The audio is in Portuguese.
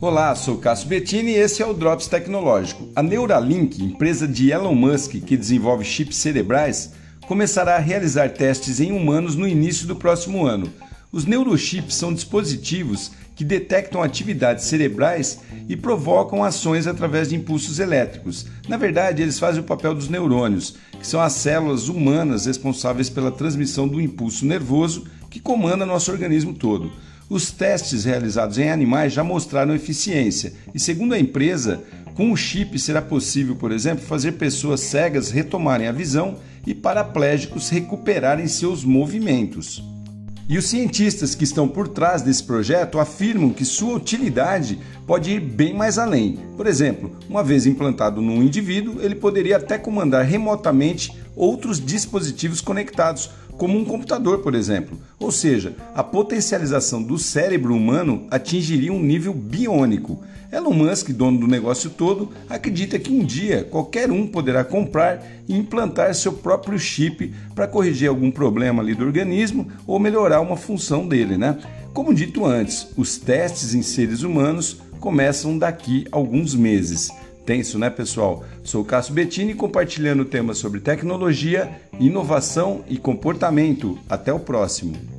Olá, sou Cássio Bettini e esse é o Drops Tecnológico. A Neuralink, empresa de Elon Musk que desenvolve chips cerebrais, começará a realizar testes em humanos no início do próximo ano. Os neurochips são dispositivos que detectam atividades cerebrais e provocam ações através de impulsos elétricos. Na verdade, eles fazem o papel dos neurônios, que são as células humanas responsáveis pela transmissão do impulso nervoso que comanda nosso organismo todo. Os testes realizados em animais já mostraram eficiência e, segundo a empresa, com o chip será possível, por exemplo, fazer pessoas cegas retomarem a visão e paraplégicos recuperarem seus movimentos. E os cientistas que estão por trás desse projeto afirmam que sua utilidade pode ir bem mais além. Por exemplo, uma vez implantado num indivíduo, ele poderia até comandar remotamente outros dispositivos conectados, como um computador, por exemplo. Ou seja, a potencialização do cérebro humano atingiria um nível biônico. Elon Musk, dono do negócio todo, acredita que um dia qualquer um poderá comprar e implantar seu próprio chip para corrigir algum problema ali do organismo ou melhorar uma função dele, né? Como dito antes, os testes em seres humanos começam daqui a alguns meses. Tenso, né, pessoal? Sou Cássio Bettini compartilhando temas sobre tecnologia, inovação e comportamento. Até o próximo.